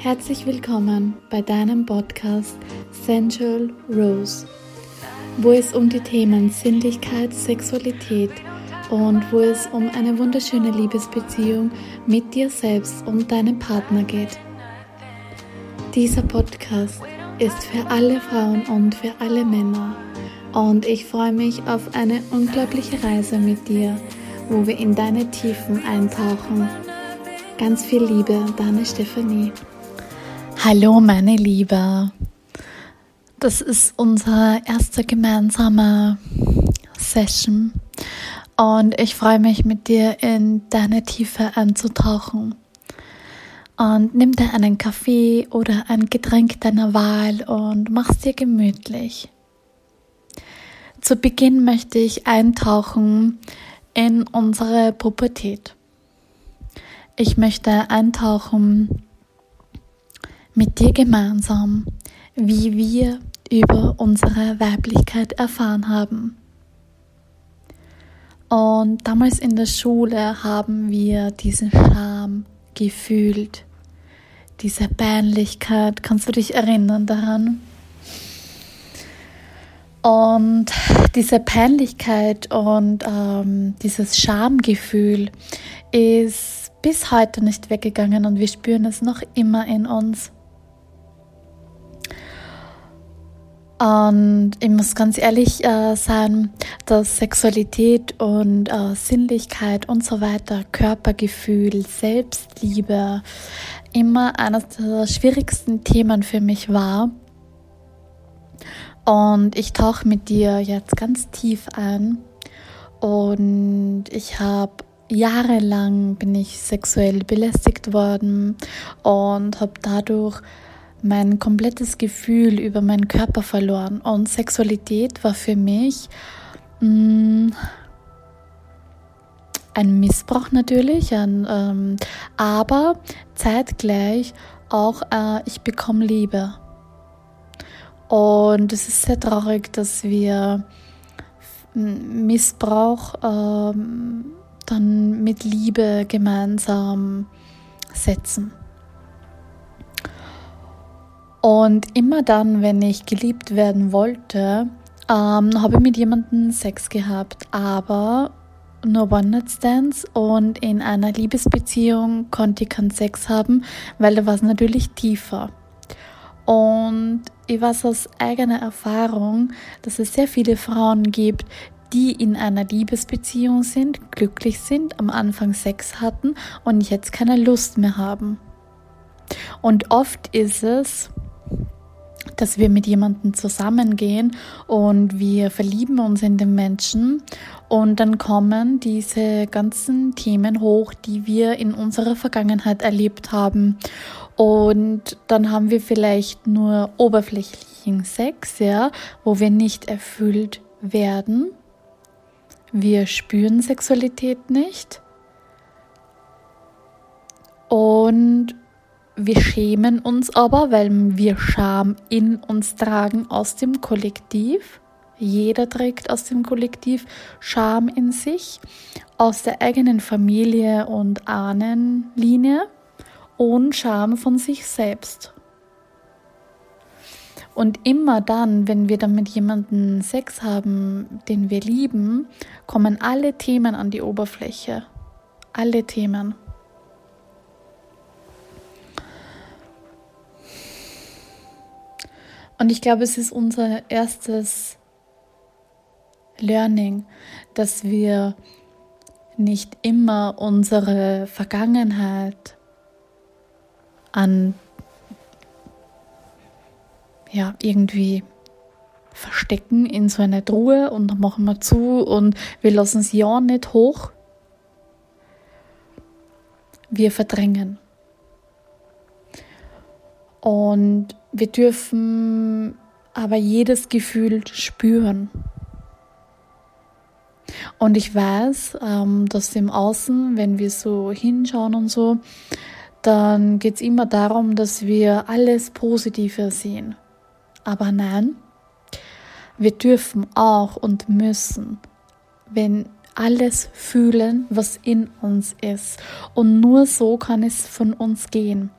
Herzlich willkommen bei deinem Podcast Sensual Rose, wo es um die Themen Sinnlichkeit, Sexualität und wo es um eine wunderschöne Liebesbeziehung mit dir selbst und deinem Partner geht. Dieser Podcast ist für alle Frauen und für alle Männer und ich freue mich auf eine unglaubliche Reise mit dir, wo wir in deine Tiefen eintauchen. Ganz viel Liebe, deine Stephanie. Hallo meine Liebe, das ist unsere erste gemeinsame Session und ich freue mich mit dir in deine Tiefe einzutauchen. Und nimm dir einen Kaffee oder ein Getränk deiner Wahl und mach's dir gemütlich. Zu Beginn möchte ich eintauchen in unsere Pubertät. Ich möchte eintauchen mit dir gemeinsam, wie wir über unsere Weiblichkeit erfahren haben. Und damals in der Schule haben wir diesen Scham gefühlt, diese Peinlichkeit. Kannst du dich erinnern daran? Und diese Peinlichkeit und ähm, dieses Schamgefühl ist bis heute nicht weggegangen und wir spüren es noch immer in uns. Und ich muss ganz ehrlich äh, sagen, dass Sexualität und äh, Sinnlichkeit und so weiter, Körpergefühl, Selbstliebe immer eines der schwierigsten Themen für mich war. Und ich tauche mit dir jetzt ganz tief ein. Und ich habe jahrelang bin ich sexuell belästigt worden und habe dadurch mein komplettes Gefühl über meinen Körper verloren. Und Sexualität war für mich mm, ein Missbrauch natürlich, ein, ähm, aber zeitgleich auch, äh, ich bekomme Liebe. Und es ist sehr traurig, dass wir Missbrauch ähm, dann mit Liebe gemeinsam setzen. Und immer dann, wenn ich geliebt werden wollte, ähm, habe ich mit jemandem Sex gehabt, aber nur One-Night-Stands und in einer Liebesbeziehung konnte ich keinen Sex haben, weil da war es natürlich tiefer. Und ich weiß aus eigener Erfahrung, dass es sehr viele Frauen gibt, die in einer Liebesbeziehung sind, glücklich sind, am Anfang Sex hatten und jetzt keine Lust mehr haben. Und oft ist es, dass wir mit jemandem zusammengehen und wir verlieben uns in den Menschen und dann kommen diese ganzen Themen hoch, die wir in unserer Vergangenheit erlebt haben. Und dann haben wir vielleicht nur oberflächlichen Sex, ja, wo wir nicht erfüllt werden. Wir spüren Sexualität nicht. Und wir schämen uns aber, weil wir Scham in uns tragen aus dem Kollektiv. Jeder trägt aus dem Kollektiv Scham in sich, aus der eigenen Familie und Ahnenlinie und Scham von sich selbst. Und immer dann, wenn wir dann mit jemandem Sex haben, den wir lieben, kommen alle Themen an die Oberfläche. Alle Themen. Und ich glaube, es ist unser erstes Learning, dass wir nicht immer unsere Vergangenheit an ja irgendwie verstecken in so eine Truhe und dann machen wir zu und wir lassen es ja nicht hoch. Wir verdrängen. Und wir dürfen aber jedes Gefühl spüren. Und ich weiß, ähm, dass im Außen, wenn wir so hinschauen und so, dann geht es immer darum, dass wir alles Positive sehen. Aber nein, wir dürfen auch und müssen, wenn alles fühlen, was in uns ist. Und nur so kann es von uns gehen.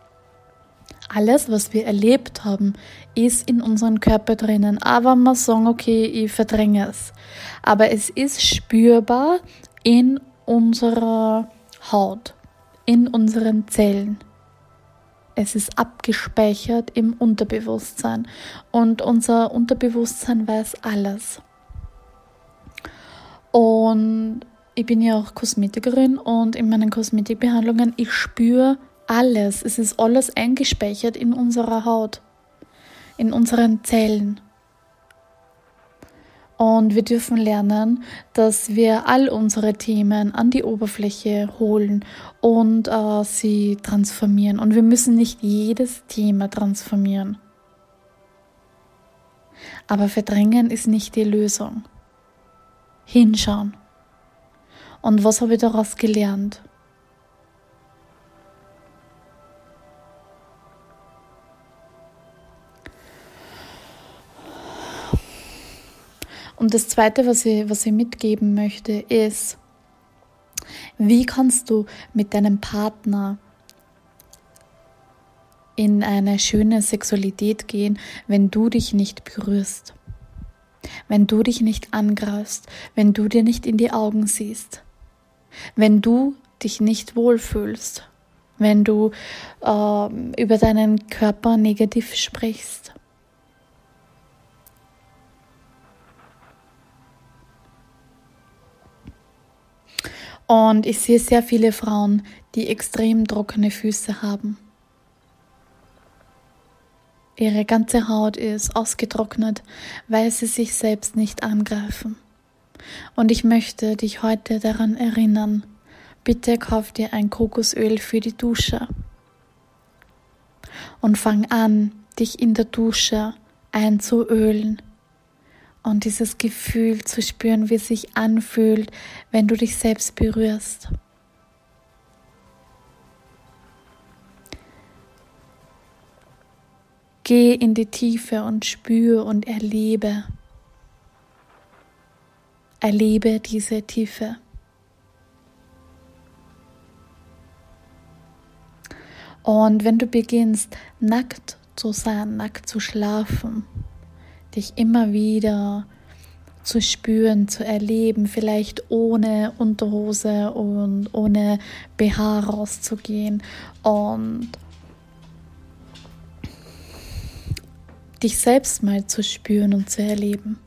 Alles, was wir erlebt haben, ist in unserem Körper drinnen. Aber man sagen, okay, ich verdränge es. Aber es ist spürbar in unserer Haut, in unseren Zellen. Es ist abgespeichert im Unterbewusstsein und unser Unterbewusstsein weiß alles. Und ich bin ja auch Kosmetikerin und in meinen Kosmetikbehandlungen, ich spüre alles. Es ist alles eingespeichert in unserer Haut, in unseren Zellen. Und wir dürfen lernen, dass wir all unsere Themen an die Oberfläche holen und äh, sie transformieren. Und wir müssen nicht jedes Thema transformieren. Aber verdrängen ist nicht die Lösung. Hinschauen. Und was habe ich daraus gelernt? Und das Zweite, was ich, was ich mitgeben möchte, ist, wie kannst du mit deinem Partner in eine schöne Sexualität gehen, wenn du dich nicht berührst, wenn du dich nicht angreifst, wenn du dir nicht in die Augen siehst, wenn du dich nicht wohlfühlst, wenn du äh, über deinen Körper negativ sprichst. Und ich sehe sehr viele Frauen, die extrem trockene Füße haben. Ihre ganze Haut ist ausgetrocknet, weil sie sich selbst nicht angreifen. Und ich möchte dich heute daran erinnern, bitte kauf dir ein Kokosöl für die Dusche. Und fang an, dich in der Dusche einzuölen und dieses Gefühl zu spüren, wie es sich anfühlt, wenn du dich selbst berührst. Geh in die Tiefe und spüre und erlebe. Erlebe diese Tiefe. Und wenn du beginnst, nackt zu sein, nackt zu schlafen, dich immer wieder zu spüren, zu erleben, vielleicht ohne Unterhose und ohne BH rauszugehen und dich selbst mal zu spüren und zu erleben.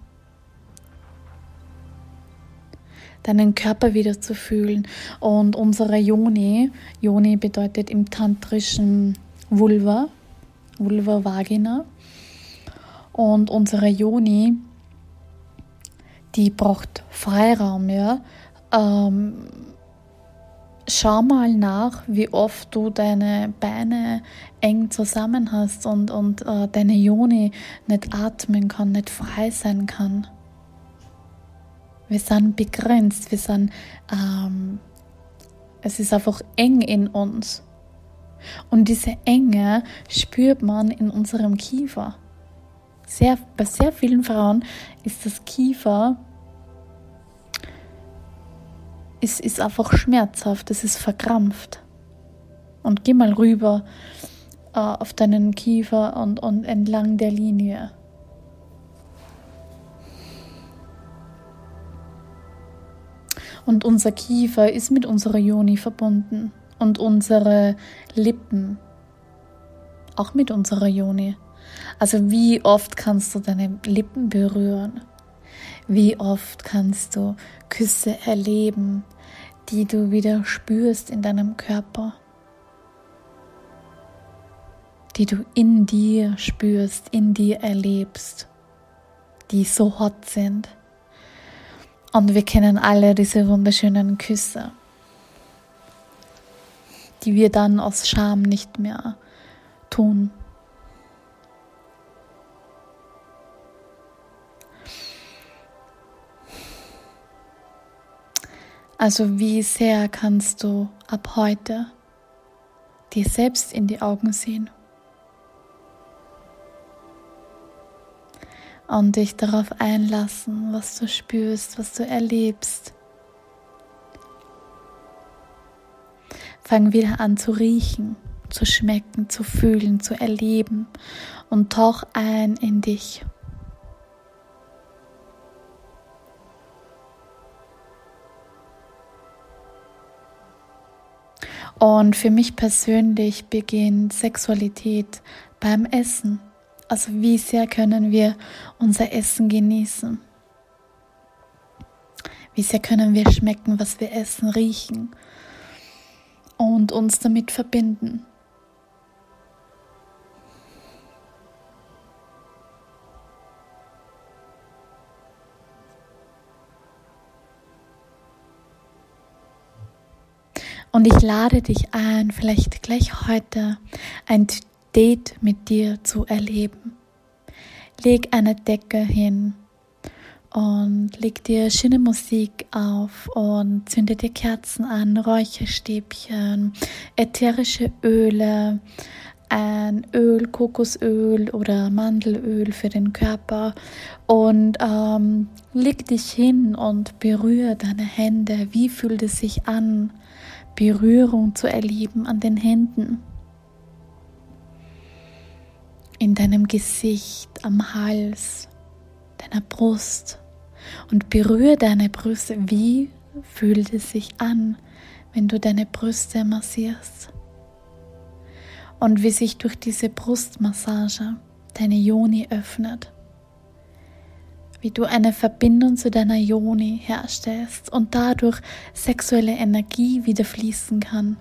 Deinen Körper wieder zu fühlen und unsere Yoni, Yoni bedeutet im tantrischen Vulva, Vulva Vagina, und unsere Joni, die braucht Freiraum, ja. Ähm, schau mal nach, wie oft du deine Beine eng zusammen hast und, und äh, deine Joni nicht atmen kann, nicht frei sein kann. Wir sind begrenzt, wir sind, ähm, es ist einfach eng in uns. Und diese Enge spürt man in unserem Kiefer sehr, bei sehr vielen Frauen ist das Kiefer ist, ist einfach schmerzhaft, es ist verkrampft. Und geh mal rüber äh, auf deinen Kiefer und, und entlang der Linie. Und unser Kiefer ist mit unserer Joni verbunden und unsere Lippen auch mit unserer Joni. Also wie oft kannst du deine Lippen berühren? Wie oft kannst du Küsse erleben, die du wieder spürst in deinem Körper? Die du in dir spürst, in dir erlebst, die so hot sind. Und wir kennen alle diese wunderschönen Küsse, die wir dann aus Scham nicht mehr tun. Also wie sehr kannst du ab heute dir selbst in die Augen sehen und dich darauf einlassen, was du spürst, was du erlebst. Fang wieder an zu riechen, zu schmecken, zu fühlen, zu erleben und tauch ein in dich. Und für mich persönlich beginnt Sexualität beim Essen. Also wie sehr können wir unser Essen genießen? Wie sehr können wir schmecken, was wir essen, riechen und uns damit verbinden? Und ich lade dich ein, vielleicht gleich heute ein Date mit dir zu erleben. Leg eine Decke hin und leg dir schöne Musik auf und zünde dir Kerzen an, Räucherstäbchen, ätherische Öle, ein Öl, Kokosöl oder Mandelöl für den Körper und ähm, leg dich hin und berühre deine Hände. Wie fühlt es sich an? Berührung zu erleben an den Händen, in deinem Gesicht, am Hals, deiner Brust und berühre deine Brüste. Wie fühlt es sich an, wenn du deine Brüste massierst? Und wie sich durch diese Brustmassage deine Joni öffnet wie du eine Verbindung zu deiner Yoni herstellst und dadurch sexuelle Energie wieder fließen kann.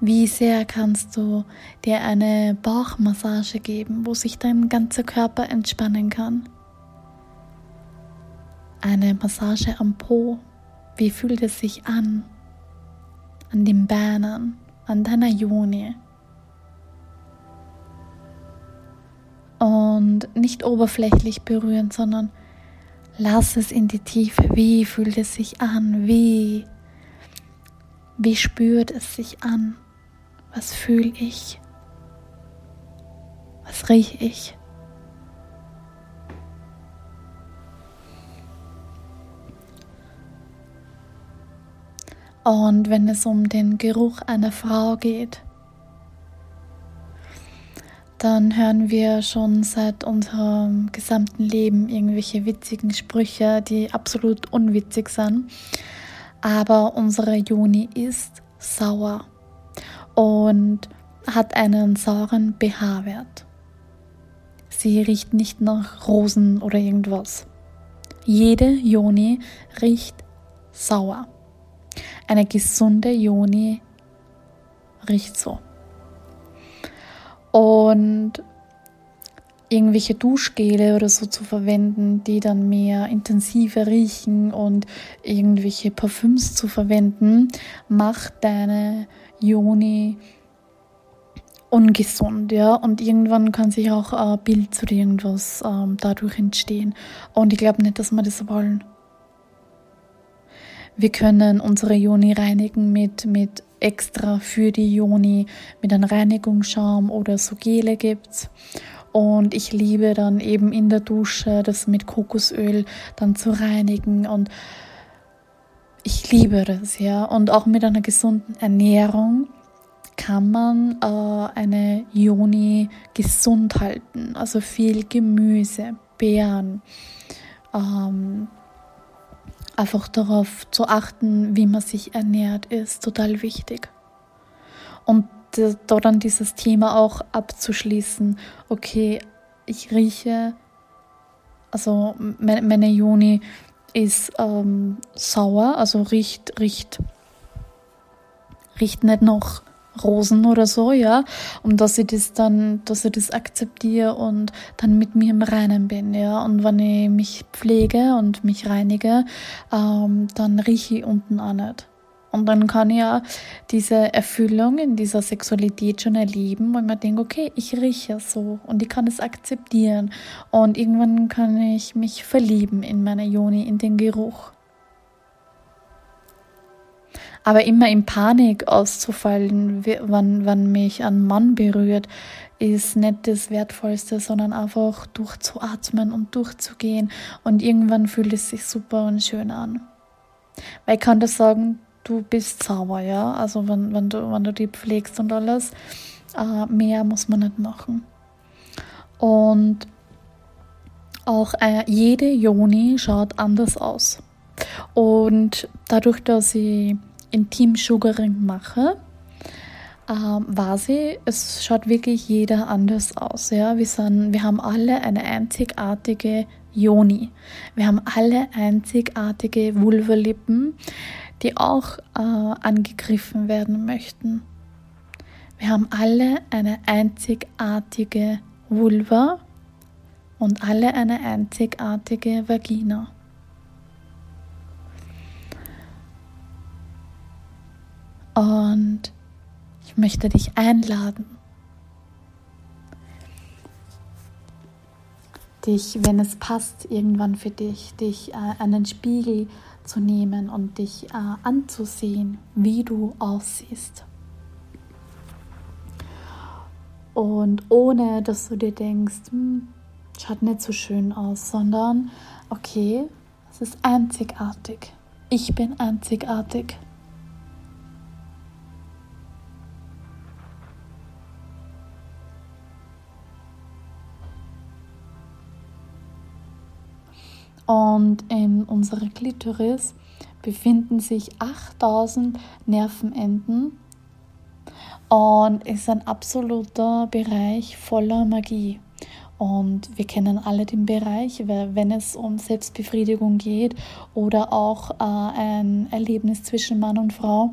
Wie sehr kannst du dir eine Bauchmassage geben, wo sich dein ganzer Körper entspannen kann? Eine Massage am Po. Wie fühlt es sich an? An den Beinen, an deiner Joni. Und nicht oberflächlich berühren, sondern lass es in die Tiefe. Wie fühlt es sich an? Wie, wie spürt es sich an? Was fühle ich? Was rieche ich? Und wenn es um den Geruch einer Frau geht, dann hören wir schon seit unserem gesamten Leben irgendwelche witzigen Sprüche, die absolut unwitzig sind. Aber unsere Juni ist sauer und hat einen sauren pH-Wert. Sie riecht nicht nach Rosen oder irgendwas. Jede Joni riecht sauer. Eine gesunde Joni riecht so und irgendwelche Duschgele oder so zu verwenden, die dann mehr intensiver riechen und irgendwelche Parfüms zu verwenden, macht deine Joni ungesund, ja, und irgendwann kann sich auch ein Bild oder irgendwas ähm, dadurch entstehen. Und ich glaube nicht, dass wir das wollen. Wir können unsere Joni reinigen mit, mit extra für die Joni mit einem Reinigungsschaum oder so Gele gibt's. Und ich liebe dann eben in der Dusche das mit Kokosöl dann zu reinigen und ich liebe das, ja. Und auch mit einer gesunden Ernährung kann man äh, eine Joni gesund halten. Also viel Gemüse, Beeren, ähm, einfach darauf zu achten, wie man sich ernährt, ist total wichtig. Und da dann dieses Thema auch abzuschließen, okay, ich rieche, also meine Juni ist ähm, sauer, also riecht, riecht, riecht nicht noch Rosen oder so, ja, und dass ich das dann, dass ich das akzeptiere und dann mit mir im Reinen bin, ja, und wenn ich mich pflege und mich reinige, ähm, dann rieche ich unten auch nicht. Und dann kann ich ja diese Erfüllung in dieser Sexualität schon erleben, weil man denkt, okay, ich rieche so und ich kann es akzeptieren. Und irgendwann kann ich mich verlieben in meine Joni, in den Geruch. Aber immer in Panik auszufallen, wann, wann mich ein Mann berührt, ist nicht das Wertvollste, sondern einfach durchzuatmen und durchzugehen. Und irgendwann fühlt es sich super und schön an. Weil ich kann das sagen, du bist sauber, ja. Also wenn, wenn, du, wenn du die pflegst und alles, äh, mehr muss man nicht machen. Und auch äh, jede Joni schaut anders aus. Und dadurch, dass ich Intim-Sugaring mache, ähm, war sie, es schaut wirklich jeder anders aus. Ja? Wir, sind, wir haben alle eine einzigartige Joni. Wir haben alle einzigartige Vulvalippen, die auch äh, angegriffen werden möchten. Wir haben alle eine einzigartige Vulva und alle eine einzigartige Vagina. Und ich möchte dich einladen, dich, wenn es passt, irgendwann für dich, dich äh, den Spiegel zu nehmen und dich äh, anzusehen, wie du aussiehst. Und ohne, dass du dir denkst, hm, schaut nicht so schön aus, sondern okay, es ist einzigartig. Ich bin einzigartig. Und in unserer Klitoris befinden sich 8000 Nervenenden und ist ein absoluter Bereich voller Magie. Und wir kennen alle den Bereich, wenn es um Selbstbefriedigung geht oder auch äh, ein Erlebnis zwischen Mann und Frau,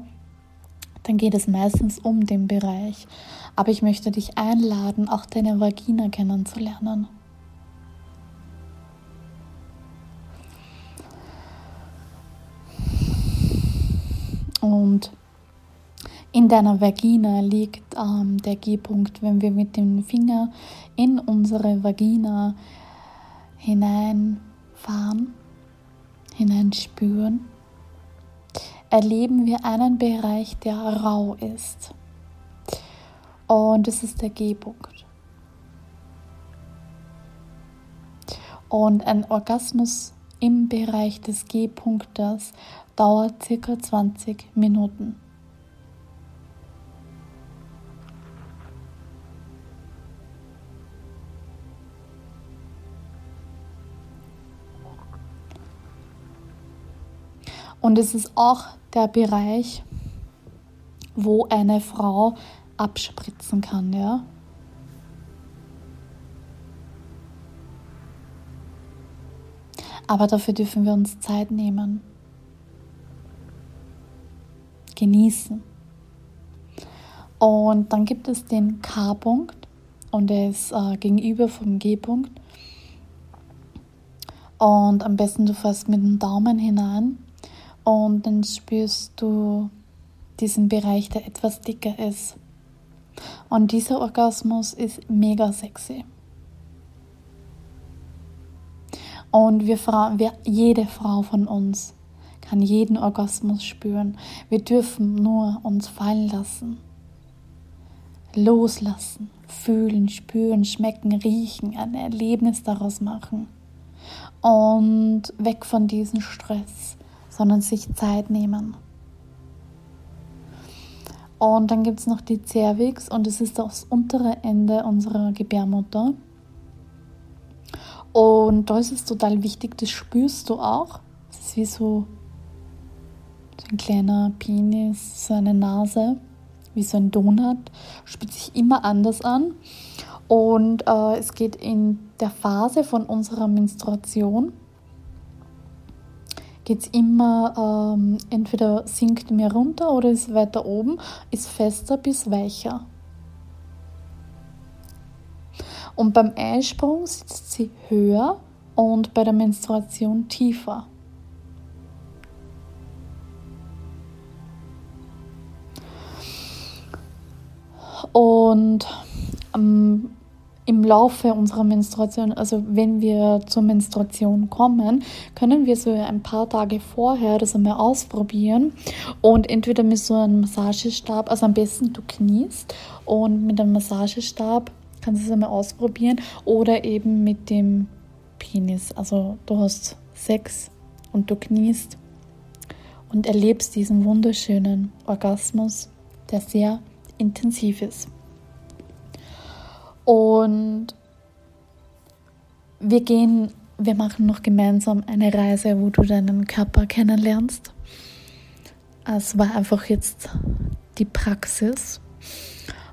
dann geht es meistens um den Bereich. Aber ich möchte dich einladen, auch deine Vagina kennenzulernen. Und in deiner Vagina liegt ähm, der G-Punkt, wenn wir mit dem Finger in unsere Vagina hineinfahren, hineinspüren, erleben wir einen Bereich, der rau ist. Und das ist der G-Punkt. Und ein Orgasmus im Bereich des G-Punktes dauert circa 20 Minuten. Und es ist auch der Bereich, wo eine Frau abspritzen kann, ja. Aber dafür dürfen wir uns Zeit nehmen genießen. Und dann gibt es den K-Punkt und der ist äh, gegenüber vom G-Punkt. Und am besten du fährst mit dem Daumen hinein und dann spürst du diesen Bereich, der etwas dicker ist. Und dieser Orgasmus ist mega sexy. Und wir Frauen, wir, jede Frau von uns kann jeden Orgasmus spüren. Wir dürfen nur uns fallen lassen, loslassen, fühlen, spüren, schmecken, riechen, ein Erlebnis daraus machen. Und weg von diesem Stress, sondern sich Zeit nehmen. Und dann gibt es noch die Cervix und es ist das untere Ende unserer Gebärmutter. Und da ist es total wichtig, das spürst du auch. Es ist wie so ein kleiner Penis, so eine Nase, wie so ein Donut, spürt sich immer anders an. Und äh, es geht in der Phase von unserer Menstruation, geht es immer, ähm, entweder sinkt mehr runter oder ist weiter oben, ist fester bis weicher. Und beim Eisprung sitzt sie höher und bei der Menstruation tiefer. Und ähm, im Laufe unserer Menstruation, also wenn wir zur Menstruation kommen, können wir so ein paar Tage vorher das einmal ausprobieren und entweder mit so einem Massagestab, also am besten du kniest und mit einem Massagestab kannst du es einmal ausprobieren oder eben mit dem Penis. Also du hast Sex und du kniest und erlebst diesen wunderschönen Orgasmus, der sehr intensiv ist. Und wir gehen, wir machen noch gemeinsam eine Reise, wo du deinen Körper kennenlernst. Es war einfach jetzt die Praxis.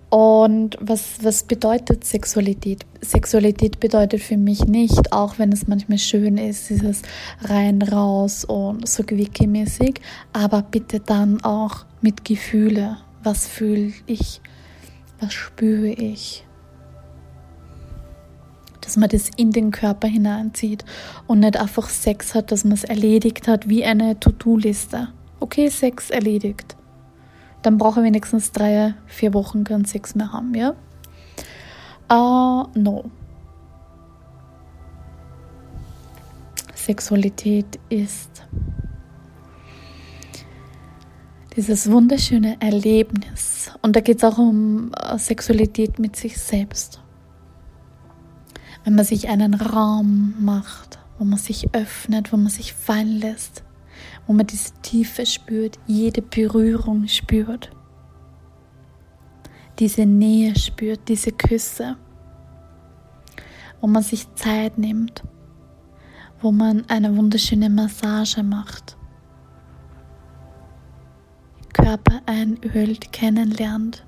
Und was, was bedeutet Sexualität? Sexualität bedeutet für mich nicht, auch wenn es manchmal schön ist, dieses rein, raus und so quickie-mäßig, aber bitte dann auch mit Gefühle. Was fühle ich? Was spüre ich? Dass man das in den Körper hineinzieht und nicht einfach Sex hat, dass man es erledigt hat wie eine To-Do-Liste. Okay, Sex erledigt dann brauche ich wenigstens drei, vier Wochen keinen Sex mehr haben, ja? Uh, no. Sexualität ist dieses wunderschöne Erlebnis. Und da geht es auch um äh, Sexualität mit sich selbst. Wenn man sich einen Raum macht, wo man sich öffnet, wo man sich fallen lässt, wo man diese Tiefe spürt, jede Berührung spürt, diese Nähe spürt, diese Küsse, wo man sich Zeit nimmt, wo man eine wunderschöne Massage macht, Körper einölt, kennenlernt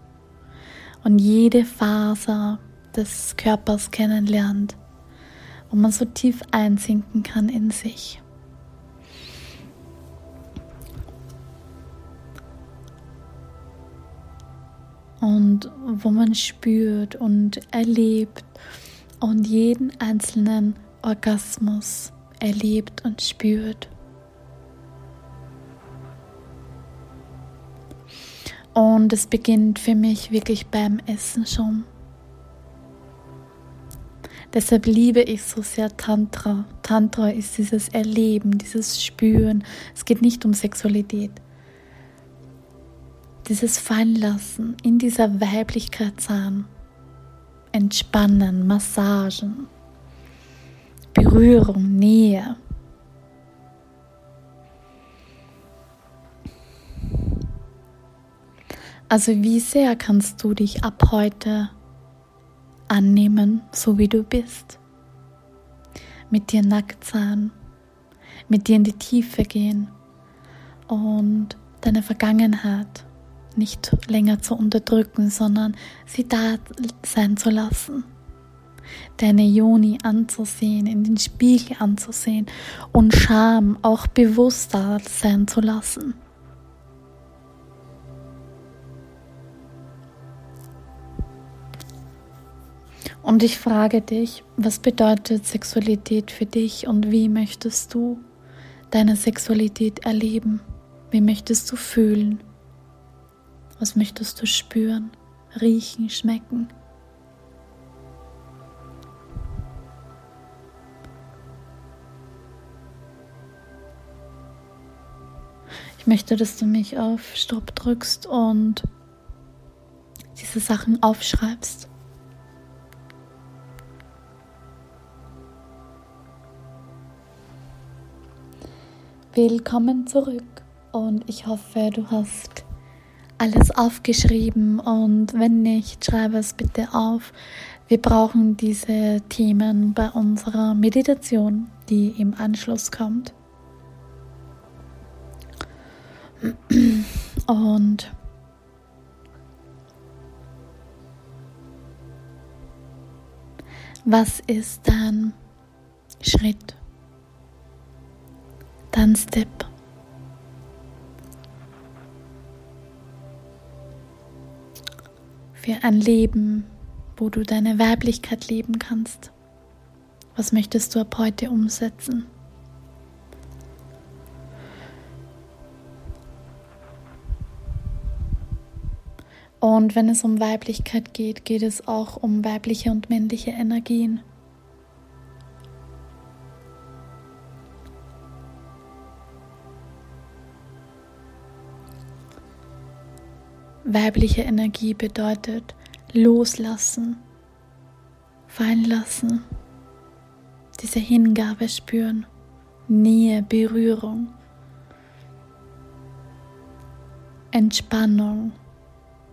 und jede Faser des Körpers kennenlernt, wo man so tief einsinken kann in sich. und wo man spürt und erlebt und jeden einzelnen Orgasmus erlebt und spürt. Und es beginnt für mich wirklich beim Essen schon. Deshalb liebe ich so sehr Tantra. Tantra ist dieses Erleben, dieses Spüren. Es geht nicht um Sexualität dieses Fallenlassen in dieser Weiblichkeit sein, Entspannen, Massagen, Berührung, Nähe. Also wie sehr kannst du dich ab heute annehmen, so wie du bist? Mit dir nackt sein, mit dir in die Tiefe gehen und deine Vergangenheit nicht länger zu unterdrücken, sondern sie da sein zu lassen. Deine Joni anzusehen, in den Spiegel anzusehen und Scham auch bewusst da sein zu lassen. Und ich frage dich, was bedeutet Sexualität für dich und wie möchtest du deine Sexualität erleben? Wie möchtest du fühlen? Was möchtest du spüren, riechen, schmecken? Ich möchte, dass du mich auf Stopp drückst und diese Sachen aufschreibst. Willkommen zurück und ich hoffe, du hast alles aufgeschrieben und wenn nicht, schreibe es bitte auf. Wir brauchen diese Themen bei unserer Meditation, die im Anschluss kommt. Und was ist dein Schritt, Step? für ein Leben, wo du deine Weiblichkeit leben kannst? Was möchtest du ab heute umsetzen? Und wenn es um Weiblichkeit geht, geht es auch um weibliche und männliche Energien. Weibliche Energie bedeutet loslassen, fallen lassen, diese Hingabe spüren, Nähe, Berührung. Entspannung,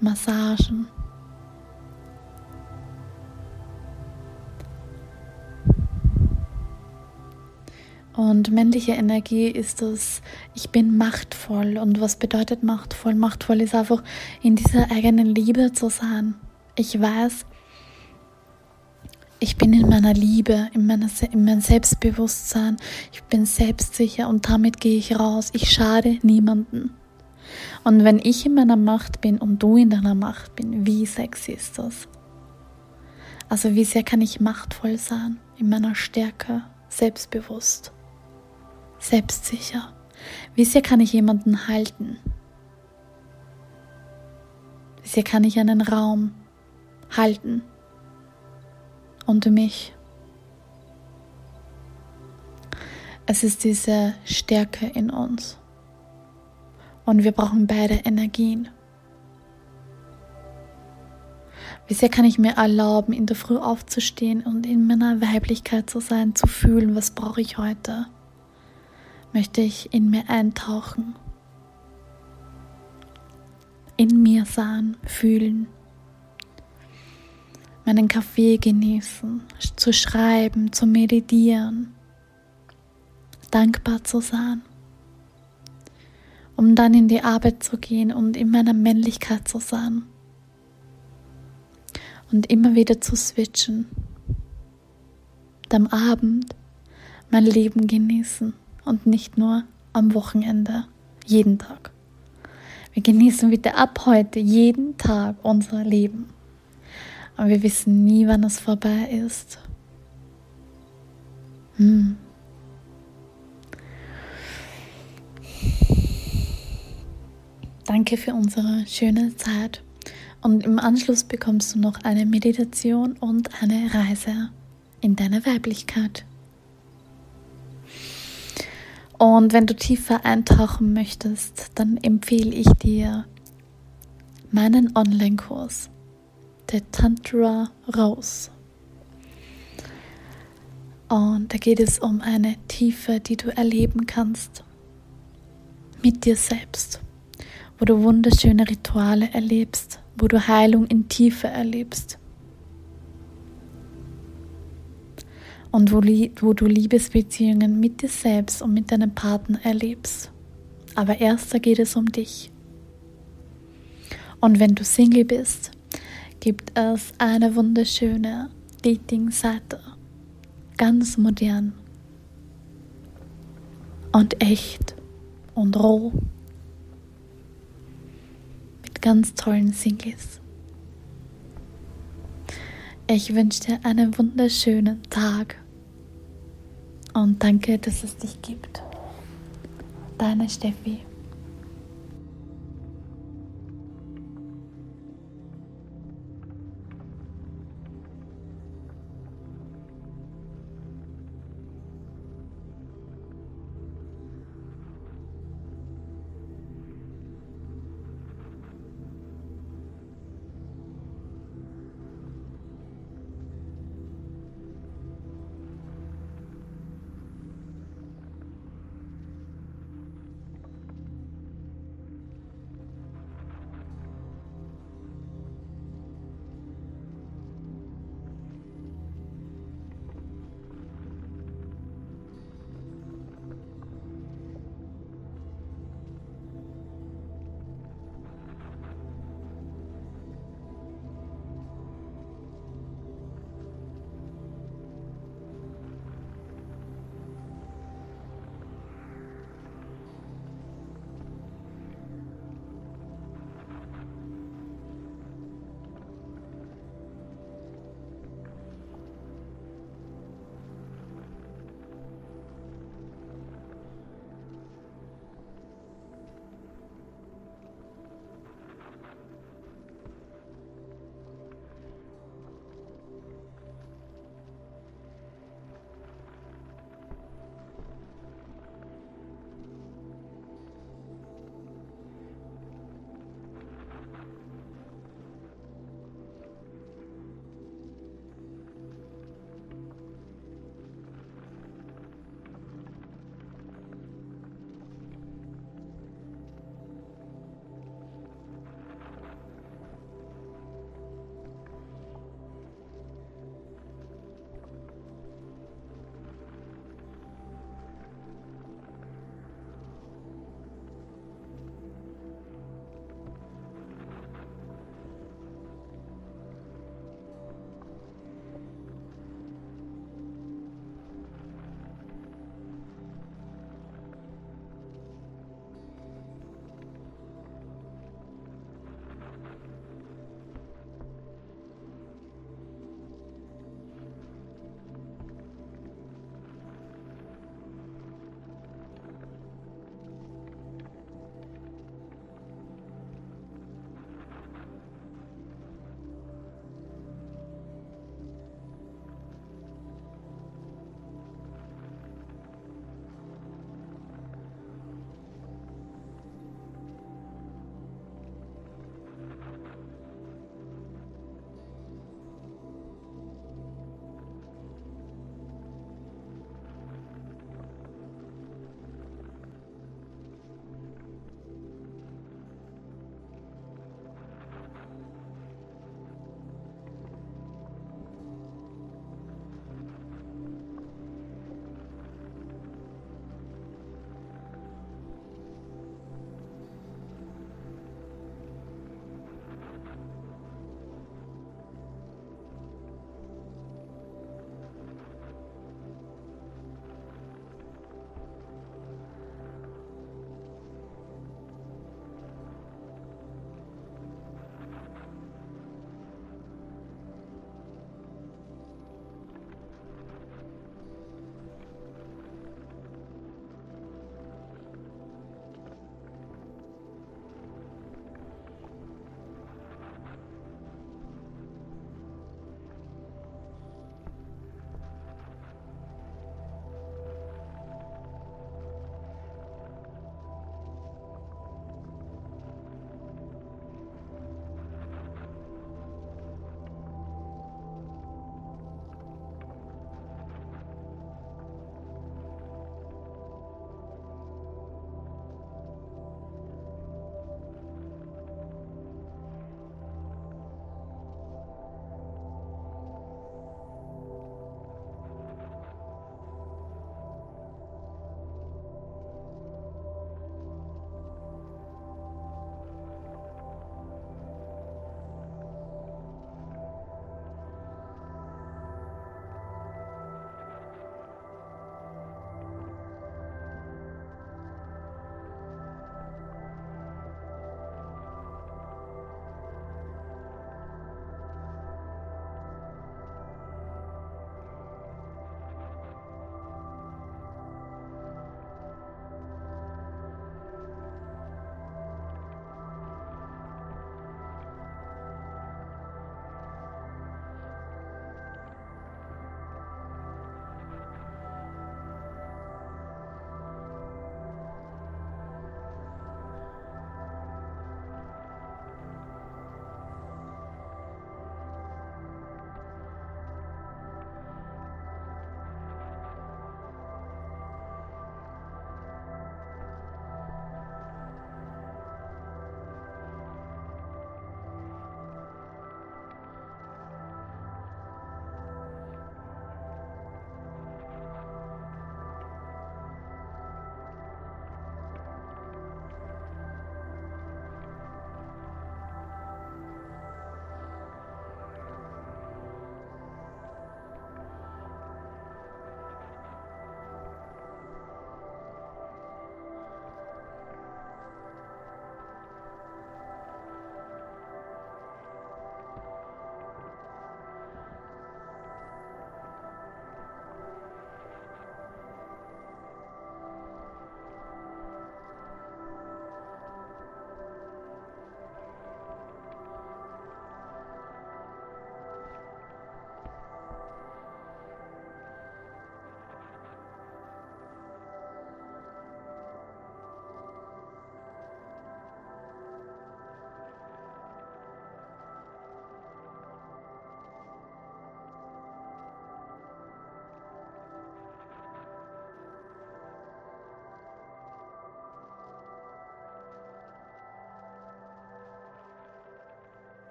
Massagen. Und männliche Energie ist das, ich bin machtvoll. Und was bedeutet machtvoll? Machtvoll ist einfach in dieser eigenen Liebe zu sein. Ich weiß, ich bin in meiner Liebe, in, meiner, in meinem Selbstbewusstsein, ich bin selbstsicher und damit gehe ich raus. Ich schade niemanden. Und wenn ich in meiner Macht bin und du in deiner Macht bin, wie sexy ist das? Also wie sehr kann ich machtvoll sein, in meiner Stärke, selbstbewusst selbstsicher. Wie sehr kann ich jemanden halten? Wie sehr kann ich einen Raum halten? Und mich. Es ist diese Stärke in uns. Und wir brauchen beide Energien. Wie sehr kann ich mir erlauben, in der Früh aufzustehen und in meiner Weiblichkeit zu sein, zu fühlen, was brauche ich heute? Möchte ich in mir eintauchen, in mir sein, fühlen, meinen Kaffee genießen, zu schreiben, zu meditieren, dankbar zu sein, um dann in die Arbeit zu gehen und in meiner Männlichkeit zu sein. Und immer wieder zu switchen, und am Abend mein Leben genießen und nicht nur am Wochenende, jeden Tag. Wir genießen bitte ab heute jeden Tag unser Leben. Aber wir wissen nie, wann es vorbei ist. Hm. Danke für unsere schöne Zeit. Und im Anschluss bekommst du noch eine Meditation und eine Reise in deine Weiblichkeit. Und wenn du tiefer eintauchen möchtest, dann empfehle ich dir meinen Online-Kurs, der Tantra Rose. Und da geht es um eine Tiefe, die du erleben kannst mit dir selbst, wo du wunderschöne Rituale erlebst, wo du Heilung in Tiefe erlebst und wo, wo du Liebesbeziehungen mit dir selbst und mit deinem Partner erlebst. Aber erst da geht es um dich. Und wenn du Single bist, gibt es eine wunderschöne Dating-Seite. Ganz modern. Und echt. Und roh. Mit ganz tollen Singles. Ich wünsche dir einen wunderschönen Tag und danke, dass es dich gibt. Deine Steffi.